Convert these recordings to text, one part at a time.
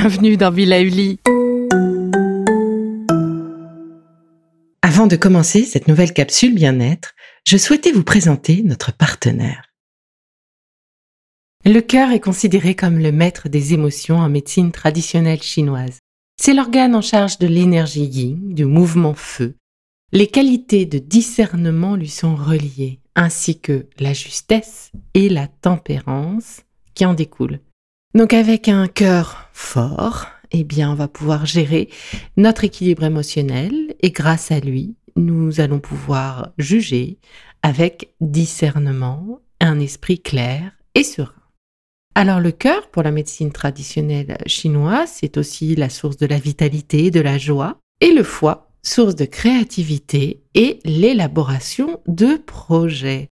Bienvenue dans Villa Uli. Avant de commencer cette nouvelle capsule bien-être, je souhaitais vous présenter notre partenaire. Le cœur est considéré comme le maître des émotions en médecine traditionnelle chinoise. C'est l'organe en charge de l'énergie yin, du mouvement feu. Les qualités de discernement lui sont reliées, ainsi que la justesse et la tempérance qui en découlent. Donc avec un cœur fort, eh bien on va pouvoir gérer notre équilibre émotionnel et grâce à lui, nous allons pouvoir juger avec discernement, un esprit clair et serein. Alors le cœur, pour la médecine traditionnelle chinoise, c'est aussi la source de la vitalité, de la joie, et le foie, source de créativité et l'élaboration de projets.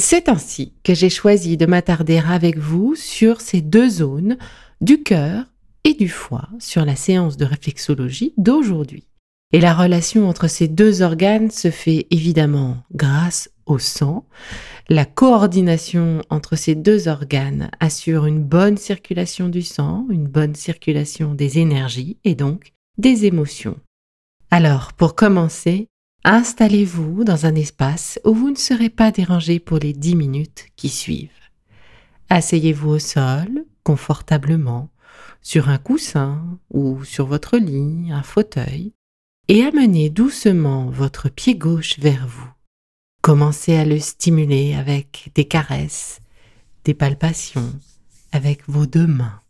C'est ainsi que j'ai choisi de m'attarder avec vous sur ces deux zones du cœur et du foie sur la séance de réflexologie d'aujourd'hui. Et la relation entre ces deux organes se fait évidemment grâce au sang. La coordination entre ces deux organes assure une bonne circulation du sang, une bonne circulation des énergies et donc des émotions. Alors, pour commencer, Installez-vous dans un espace où vous ne serez pas dérangé pour les dix minutes qui suivent. Asseyez-vous au sol, confortablement, sur un coussin ou sur votre lit, un fauteuil, et amenez doucement votre pied gauche vers vous. Commencez à le stimuler avec des caresses, des palpations, avec vos deux mains.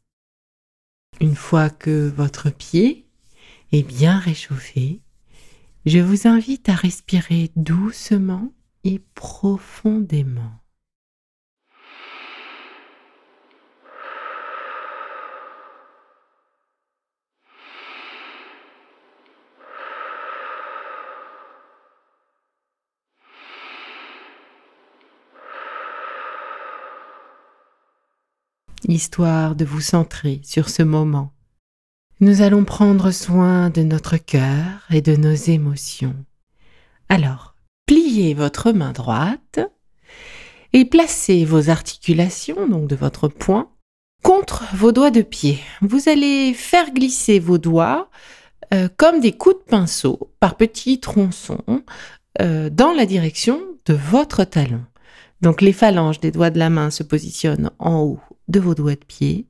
Une fois que votre pied est bien réchauffé, je vous invite à respirer doucement et profondément. histoire de vous centrer sur ce moment nous allons prendre soin de notre cœur et de nos émotions. Alors, pliez votre main droite et placez vos articulations, donc de votre poing, contre vos doigts de pied. Vous allez faire glisser vos doigts euh, comme des coups de pinceau par petits tronçons euh, dans la direction de votre talon. Donc les phalanges des doigts de la main se positionnent en haut de vos doigts de pied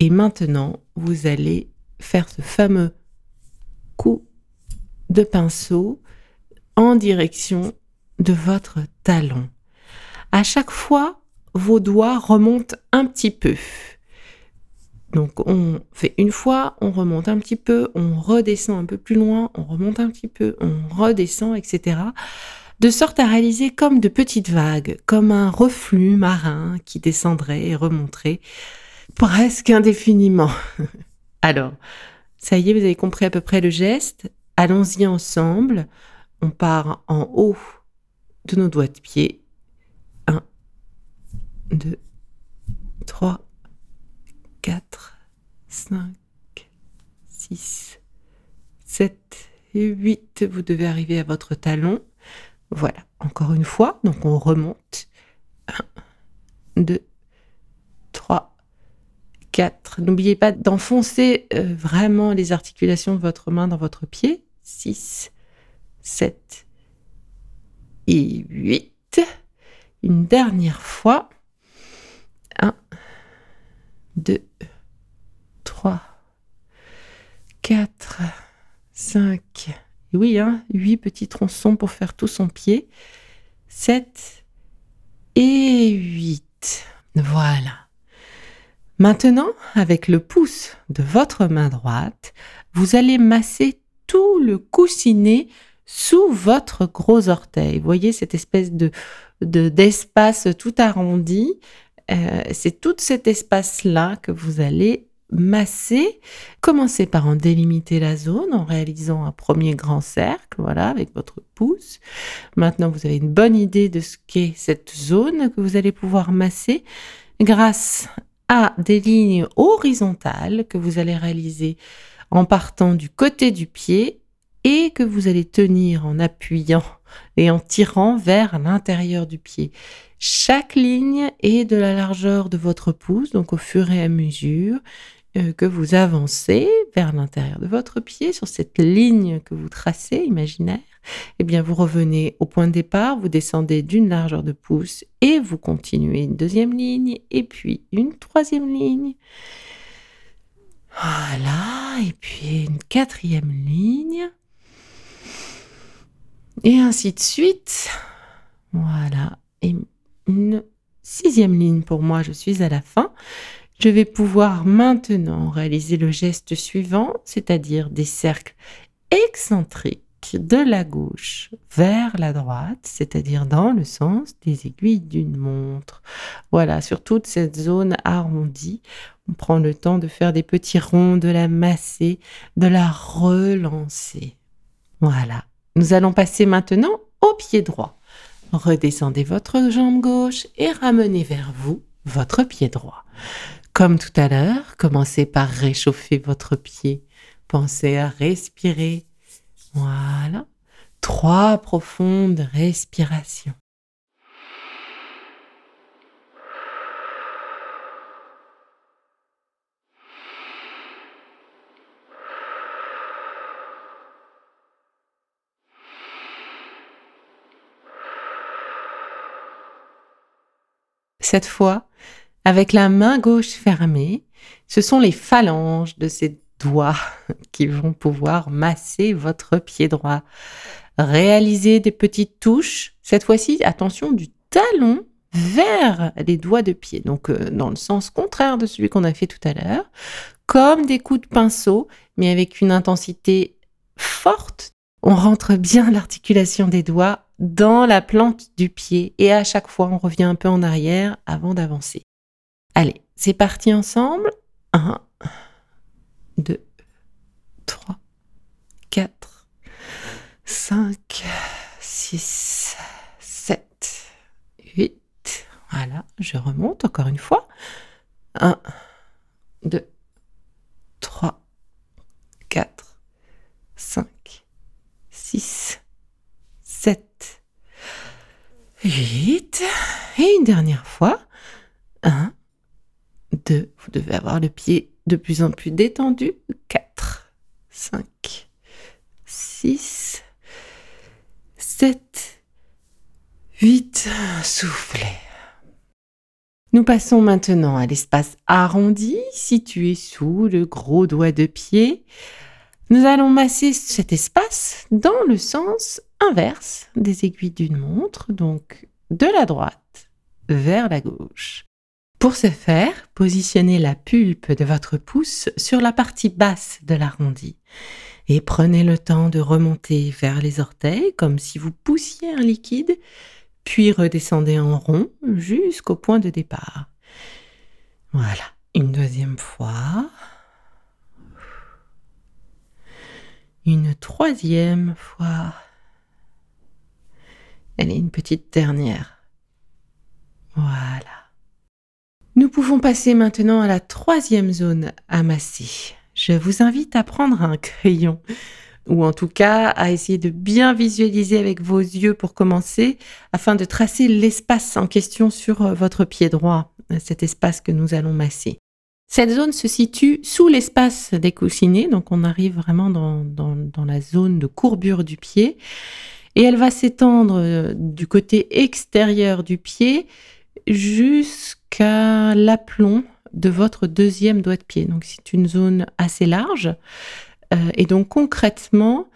et maintenant, vous allez faire ce fameux coup de pinceau en direction de votre talon. À chaque fois, vos doigts remontent un petit peu. Donc on fait une fois, on remonte un petit peu, on redescend un peu plus loin, on remonte un petit peu, on redescend, etc. De sorte à réaliser comme de petites vagues, comme un reflux marin qui descendrait et remonterait presque indéfiniment. Alors, ça y est, vous avez compris à peu près le geste. Allons-y ensemble. On part en haut de nos doigts de pied. 1, 2, 3, 4, 5, 6, 7 et 8. Vous devez arriver à votre talon. Voilà, encore une fois. Donc on remonte. 1, 2, 3, 4. N'oubliez pas d'enfoncer euh, vraiment les articulations de votre main dans votre pied. 6, 7 et 8. Une dernière fois. 1, 2, 3, 4, 5. Oui, hein, 8 petits tronçons pour faire tout son pied. 7 et 8. Voilà. Maintenant, avec le pouce de votre main droite, vous allez masser tout le coussinet sous votre gros orteil. Vous voyez cette espèce de d'espace tout arrondi? Euh, c'est tout cet espace-là que vous allez masser. Commencez par en délimiter la zone en réalisant un premier grand cercle, voilà, avec votre pouce. Maintenant, vous avez une bonne idée de ce qu'est cette zone que vous allez pouvoir masser grâce à des lignes horizontales que vous allez réaliser en partant du côté du pied et que vous allez tenir en appuyant et en tirant vers l'intérieur du pied. Chaque ligne est de la largeur de votre pouce, donc au fur et à mesure, euh, que vous avancez vers l'intérieur de votre pied sur cette ligne que vous tracez imaginaire, eh bien vous revenez au point de départ, vous descendez d'une largeur de pouce et vous continuez une deuxième ligne et puis une troisième ligne. Voilà, et puis une quatrième ligne. Et ainsi de suite. Voilà, et une sixième ligne pour moi, je suis à la fin. Je vais pouvoir maintenant réaliser le geste suivant, c'est-à-dire des cercles excentriques de la gauche vers la droite, c'est-à-dire dans le sens des aiguilles d'une montre. Voilà, sur toute cette zone arrondie, on prend le temps de faire des petits ronds, de la masser, de la relancer. Voilà. Nous allons passer maintenant au pied droit. Redescendez votre jambe gauche et ramenez vers vous votre pied droit. Comme tout à l'heure, commencez par réchauffer votre pied. Pensez à respirer. Voilà. Trois profondes respirations. Cette fois, avec la main gauche fermée, ce sont les phalanges de ces doigts qui vont pouvoir masser votre pied droit. Réalisez des petites touches. Cette fois-ci, attention du talon vers les doigts de pied, donc euh, dans le sens contraire de celui qu'on a fait tout à l'heure, comme des coups de pinceau, mais avec une intensité forte. On rentre bien l'articulation des doigts dans la plante du pied et à chaque fois on revient un peu en arrière avant d'avancer. Allez, c'est parti ensemble. 1, 2, 3, 4, 5, 6, 7, 8. Voilà, je remonte encore une fois. 1, 2, 3, 4, 5, 6, 7, 8. Et une dernière fois. 1, 2, vous devez avoir le pied de plus en plus détendu. 4, 5, 6, 7, 8, soufflez. Nous passons maintenant à l'espace arrondi situé sous le gros doigt de pied. Nous allons masser cet espace dans le sens inverse des aiguilles d'une montre, donc de la droite vers la gauche. Pour ce faire, positionnez la pulpe de votre pouce sur la partie basse de l'arrondi et prenez le temps de remonter vers les orteils comme si vous poussiez un liquide, puis redescendez en rond jusqu'au point de départ. Voilà, une deuxième fois. Une troisième fois. Allez, une petite dernière. Voilà. Nous pouvons passer maintenant à la troisième zone à masser. Je vous invite à prendre un crayon ou en tout cas à essayer de bien visualiser avec vos yeux pour commencer afin de tracer l'espace en question sur euh, votre pied droit, cet espace que nous allons masser. Cette zone se situe sous l'espace des coussinets, donc on arrive vraiment dans, dans la zone de courbure du pied et elle va s'étendre euh, du côté extérieur du pied jusqu'à l'aplomb de votre deuxième doigt de pied. Donc c'est une zone assez large. Euh, et donc concrètement,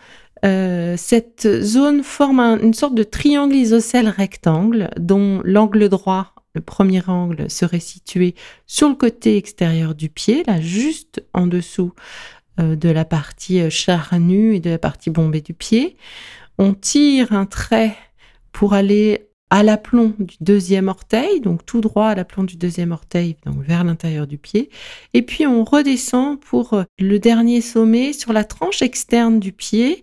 euh, cette zone forme une sorte de triangle isocèle rectangle dont l'angle droit, le premier angle, serait situé sur le côté extérieur du pied, là juste en dessous euh, de la partie charnue et de la partie bombée du pied. On tire un trait pour aller à l'aplomb du deuxième orteil, donc tout droit à l'aplomb du deuxième orteil, donc vers l'intérieur du pied. Et puis on redescend pour euh, le dernier sommet sur la tranche externe du pied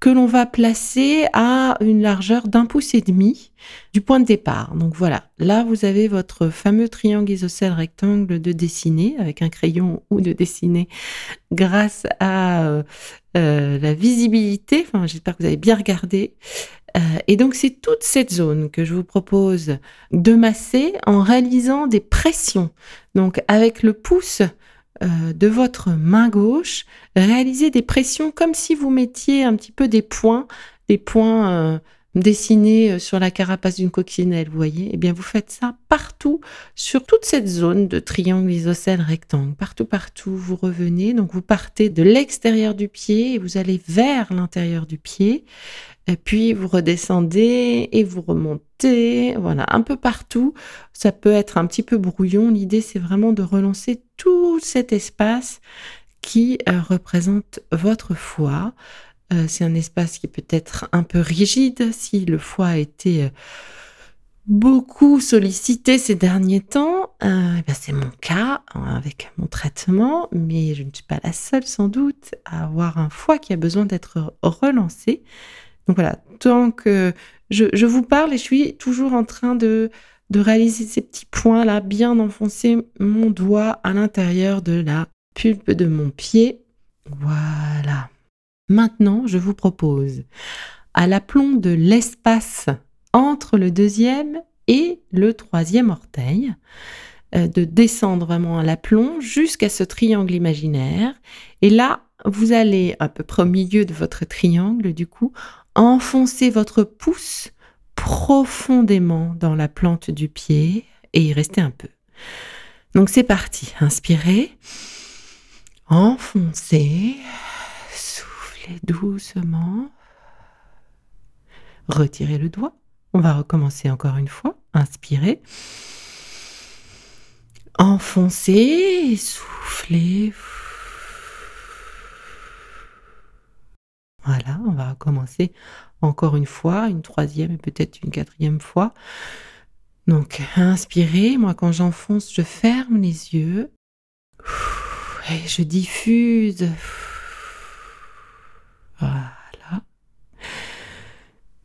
que l'on va placer à une largeur d'un pouce et demi du point de départ. Donc voilà, là vous avez votre fameux triangle isocèle rectangle de dessiner avec un crayon ou de dessiner grâce à euh, euh, la visibilité. Enfin, j'espère que vous avez bien regardé. Euh, et donc c'est toute cette zone que je vous propose de masser en réalisant des pressions. Donc avec le pouce euh, de votre main gauche, réalisez des pressions comme si vous mettiez un petit peu des points, des points euh, dessinés sur la carapace d'une coccinelle, vous voyez? Eh bien, vous faites ça partout, sur toute cette zone de triangle isocèle rectangle. Partout, partout, vous revenez. Donc, vous partez de l'extérieur du pied et vous allez vers l'intérieur du pied. Puis vous redescendez et vous remontez, voilà, un peu partout. Ça peut être un petit peu brouillon. L'idée, c'est vraiment de relancer tout cet espace qui euh, représente votre foie. Euh, c'est un espace qui peut être un peu rigide si le foie a été euh, beaucoup sollicité ces derniers temps. Eh c'est mon cas hein, avec mon traitement, mais je ne suis pas la seule sans doute à avoir un foie qui a besoin d'être relancé. Donc voilà, tant que je, vous parle et je suis toujours en train de, de réaliser ces petits points-là, bien enfoncer mon doigt à l'intérieur de la pulpe de mon pied. Voilà. Maintenant, je vous propose, à l'aplomb de l'espace entre le deuxième et le troisième orteil, euh, de descendre vraiment à l'aplomb jusqu'à ce triangle imaginaire. Et là, vous allez à peu près au milieu de votre triangle, du coup, enfoncez votre pouce profondément dans la plante du pied et y restez un peu. Donc c'est parti, inspirez, enfoncez, soufflez doucement, retirez le doigt. On va recommencer encore une fois, inspirez, enfoncez, soufflez. Voilà, on va recommencer encore une fois, une troisième et peut-être une quatrième fois. Donc, inspirez. Moi, quand j'enfonce, je ferme les yeux. Et je diffuse. Voilà.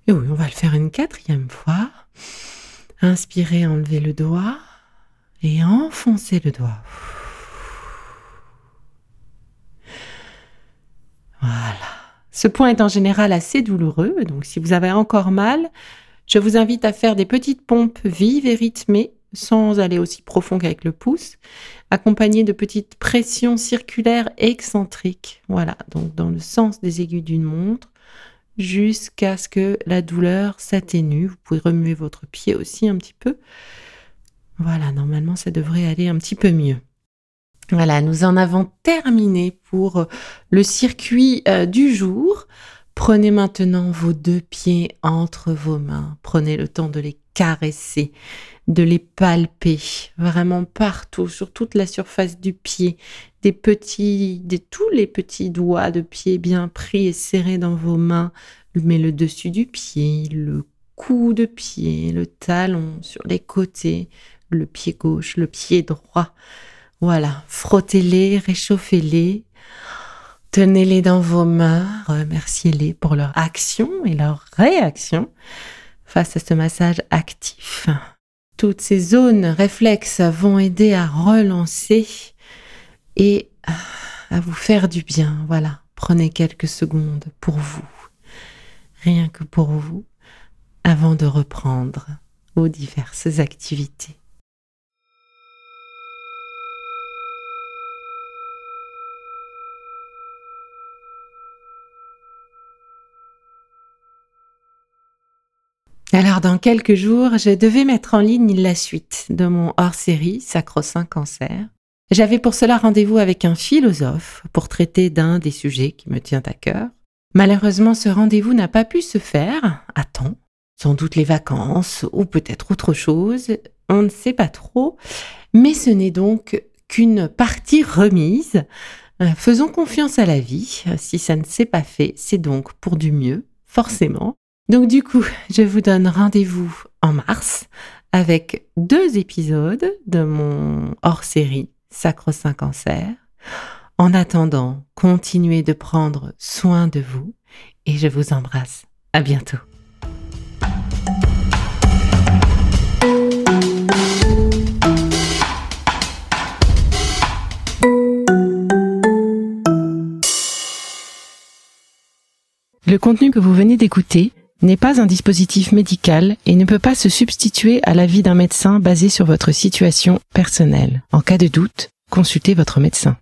Et oui, on va le faire une quatrième fois. Inspirez, enlevez le doigt et enfoncez le doigt. Ce point est en général assez douloureux, donc si vous avez encore mal, je vous invite à faire des petites pompes vives et rythmées, sans aller aussi profond qu'avec le pouce, accompagnées de petites pressions circulaires excentriques. Voilà, donc dans le sens des aiguilles d'une montre, jusqu'à ce que la douleur s'atténue. Vous pouvez remuer votre pied aussi un petit peu. Voilà, normalement ça devrait aller un petit peu mieux. Voilà, nous en avons terminé pour euh, le circuit euh, du jour. Prenez maintenant vos deux pieds entre vos mains. Prenez le temps de les caresser, de les palper vraiment partout, sur toute la surface du pied, des petits, des, tous les petits doigts de pied bien pris et serrés dans vos mains, mais le dessus du pied, le cou de pied, le talon sur les côtés, le pied gauche, le pied droit. Voilà, frottez-les, réchauffez-les, tenez-les dans vos mains, remerciez-les pour leur action et leur réaction face à ce massage actif. Toutes ces zones réflexes vont aider à relancer et à vous faire du bien. Voilà, prenez quelques secondes pour vous, rien que pour vous, avant de reprendre vos diverses activités. Alors, dans quelques jours, je devais mettre en ligne la suite de mon hors-série Sacro-Saint Cancer. J'avais pour cela rendez-vous avec un philosophe pour traiter d'un des sujets qui me tient à cœur. Malheureusement, ce rendez-vous n'a pas pu se faire à temps. Sans doute les vacances ou peut-être autre chose, on ne sait pas trop. Mais ce n'est donc qu'une partie remise. Faisons confiance à la vie. Si ça ne s'est pas fait, c'est donc pour du mieux, forcément. Donc du coup, je vous donne rendez-vous en mars avec deux épisodes de mon hors-série Sacro-Saint Cancer. En attendant, continuez de prendre soin de vous et je vous embrasse. À bientôt. Le contenu que vous venez d'écouter n'est pas un dispositif médical et ne peut pas se substituer à l'avis d'un médecin basé sur votre situation personnelle. En cas de doute, consultez votre médecin.